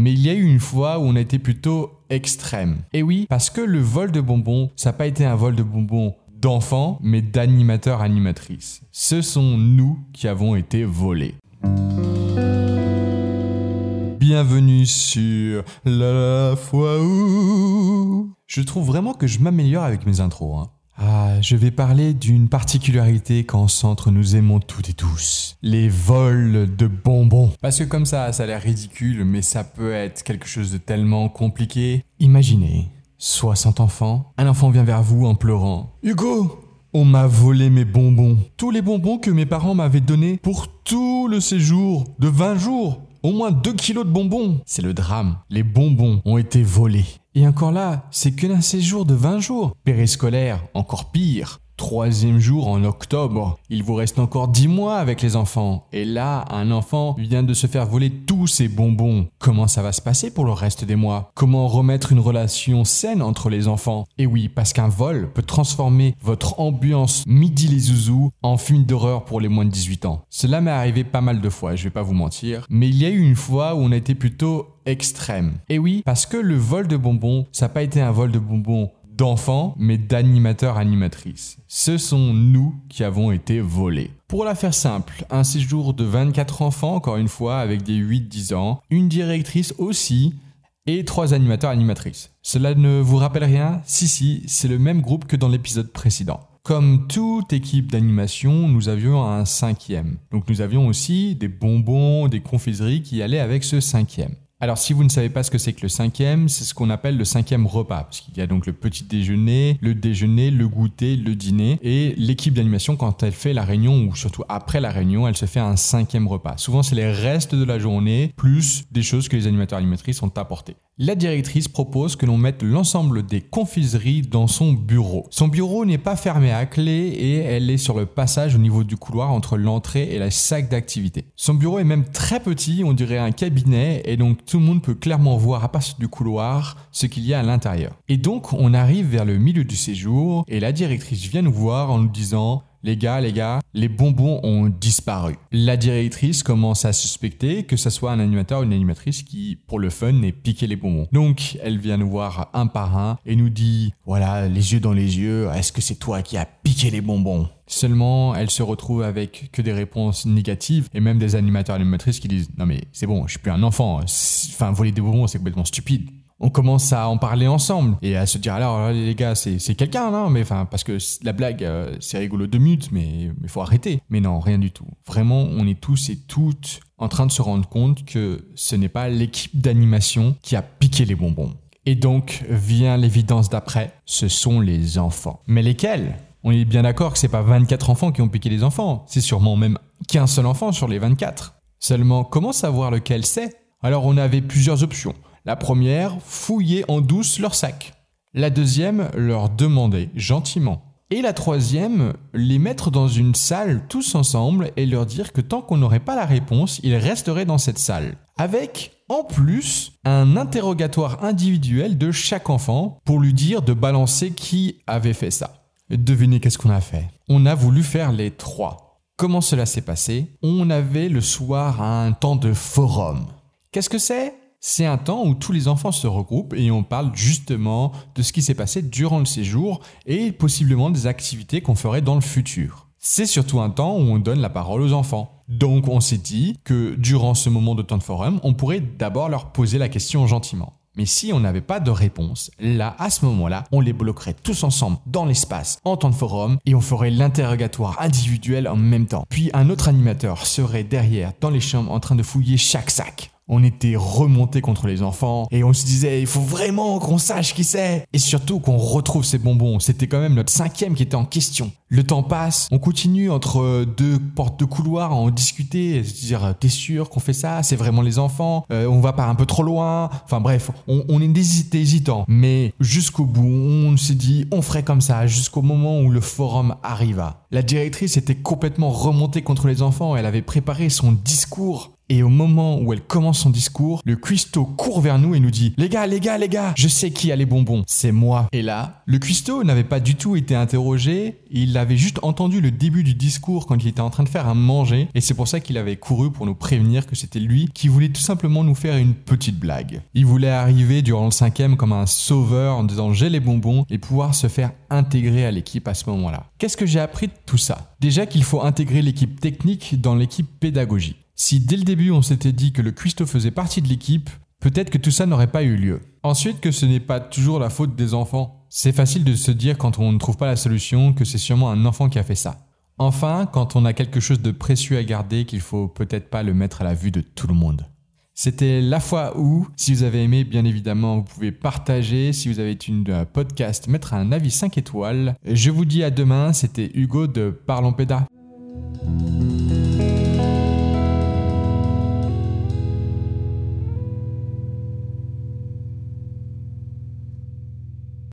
Mais il y a eu une fois où on a été plutôt extrême. Et oui, parce que le vol de bonbons, ça n'a pas été un vol de bonbons d'enfants, mais d'animateurs animatrices. Ce sont nous qui avons été volés. Bienvenue sur La fois où. Je trouve vraiment que je m'améliore avec mes intros. Hein. Je vais parler d'une particularité qu'en centre nous aimons toutes et tous. Les vols de bonbons. Parce que comme ça, ça a l'air ridicule, mais ça peut être quelque chose de tellement compliqué. Imaginez, 60 enfants, un enfant vient vers vous en pleurant. Hugo, on m'a volé mes bonbons. Tous les bonbons que mes parents m'avaient donnés pour tout le séjour de 20 jours. Au moins 2 kilos de bonbons. C'est le drame. Les bonbons ont été volés. Et encore là, c'est que d'un séjour de 20 jours. Périscolaire, encore pire troisième jour en octobre. Il vous reste encore dix mois avec les enfants. Et là, un enfant vient de se faire voler tous ses bonbons. Comment ça va se passer pour le reste des mois? Comment remettre une relation saine entre les enfants? Et oui, parce qu'un vol peut transformer votre ambiance midi les zouzous en film d'horreur pour les moins de 18 ans. Cela m'est arrivé pas mal de fois, je vais pas vous mentir. Mais il y a eu une fois où on a été plutôt extrême. Et oui, parce que le vol de bonbons, ça n'a pas été un vol de bonbons d'enfants, mais d'animateurs animatrices. Ce sont nous qui avons été volés. Pour la faire simple, un séjour de 24 enfants, encore une fois, avec des 8-10 ans, une directrice aussi, et trois animateurs animatrices. Cela ne vous rappelle rien? Si, si, c'est le même groupe que dans l'épisode précédent. Comme toute équipe d'animation, nous avions un cinquième. Donc nous avions aussi des bonbons, des confiseries qui allaient avec ce cinquième. Alors, si vous ne savez pas ce que c'est que le cinquième, c'est ce qu'on appelle le cinquième repas, parce qu'il y a donc le petit déjeuner, le déjeuner, le goûter, le dîner, et l'équipe d'animation, quand elle fait la réunion, ou surtout après la réunion, elle se fait un cinquième repas. Souvent, c'est les restes de la journée, plus des choses que les animateurs animatrices ont apportées la directrice propose que l'on mette l'ensemble des confiseries dans son bureau. Son bureau n'est pas fermé à clé et elle est sur le passage au niveau du couloir entre l'entrée et la sac d'activité. Son bureau est même très petit, on dirait un cabinet, et donc tout le monde peut clairement voir à partir du couloir ce qu'il y a à l'intérieur. Et donc on arrive vers le milieu du séjour et la directrice vient nous voir en nous disant les gars, les gars, les bonbons ont disparu. La directrice commence à suspecter que ce soit un animateur ou une animatrice qui, pour le fun, ait piqué les bonbons. Donc, elle vient nous voir un par un et nous dit, voilà, les yeux dans les yeux, est-ce que c'est toi qui as piqué les bonbons? Seulement, elle se retrouve avec que des réponses négatives et même des animateurs et animatrices qui disent, non mais c'est bon, je suis plus un enfant, enfin, voler des bonbons, c'est complètement stupide on commence à en parler ensemble. Et à se dire alors les gars c'est quelqu'un non mais parce que la blague euh, c'est rigolo deux minutes mais il faut arrêter. Mais non rien du tout. Vraiment on est tous et toutes en train de se rendre compte que ce n'est pas l'équipe d'animation qui a piqué les bonbons. Et donc vient l'évidence d'après ce sont les enfants. Mais lesquels? On est bien d'accord que c'est pas 24 enfants qui ont piqué les enfants. C'est sûrement même qu'un seul enfant sur les 24 seulement comment savoir lequel c'est? Alors on avait plusieurs options la première, fouiller en douce leur sac. La deuxième, leur demander gentiment. Et la troisième, les mettre dans une salle tous ensemble et leur dire que tant qu'on n'aurait pas la réponse, ils resteraient dans cette salle. Avec, en plus, un interrogatoire individuel de chaque enfant pour lui dire de balancer qui avait fait ça. Devinez qu'est-ce qu'on a fait On a voulu faire les trois. Comment cela s'est passé? On avait le soir un temps de forum. Qu'est-ce que c'est? C'est un temps où tous les enfants se regroupent et on parle justement de ce qui s'est passé durant le séjour et possiblement des activités qu'on ferait dans le futur. C'est surtout un temps où on donne la parole aux enfants. Donc on s'est dit que durant ce moment de temps de forum, on pourrait d'abord leur poser la question gentiment. Mais si on n'avait pas de réponse, là, à ce moment-là, on les bloquerait tous ensemble dans l'espace en temps de forum et on ferait l'interrogatoire individuel en même temps. Puis un autre animateur serait derrière dans les chambres en train de fouiller chaque sac on était remonté contre les enfants et on se disait il faut vraiment qu'on sache qui c'est et surtout qu'on retrouve ces bonbons. C'était quand même notre cinquième qui était en question. Le temps passe, on continue entre deux portes de couloir à en discuter, se dire t'es sûr qu'on fait ça, c'est vraiment les enfants, euh, on va pas un peu trop loin? Enfin bref, on, on est hésitant, mais jusqu'au bout, on s'est dit on ferait comme ça jusqu'au moment où le forum arriva. La directrice était complètement remontée contre les enfants, elle avait préparé son discours Et au moment où elle commence son discours, le cuistot court vers nous et nous dit Les gars, les gars, les gars, je sais qui a les bonbons, c'est moi. Et là, le cuistot n'avait pas du tout été interrogé, il avait juste entendu le début du discours quand il était en train de faire un manger, et c'est pour ça qu'il avait couru pour nous prévenir que c'était lui qui voulait tout simplement nous faire une petite blague. Il voulait arriver durant le cinquième comme un sauveur en disant j'ai les bonbons et pouvoir se faire intégrer à l'équipe à ce moment-là. Qu'est-ce que j'ai appris de tout ça? Déjà qu'il faut intégrer l'équipe technique dans l'équipe pédagogie. Si dès le début on s'était dit que le cuistot faisait partie de l'équipe, peut-être que tout ça n'aurait pas eu lieu. Ensuite que ce n'est pas toujours la faute des enfants. C'est facile de se dire quand on ne trouve pas la solution que c'est sûrement un enfant qui a fait ça. Enfin, quand on a quelque chose de précieux à garder qu'il faut peut-être pas le mettre à la vue de tout le monde. C'était La fois où. Si vous avez aimé, bien évidemment, vous pouvez partager. Si vous avez une euh, podcast, mettre un avis 5 étoiles. Je vous dis à demain. C'était Hugo de Parlons Pédas.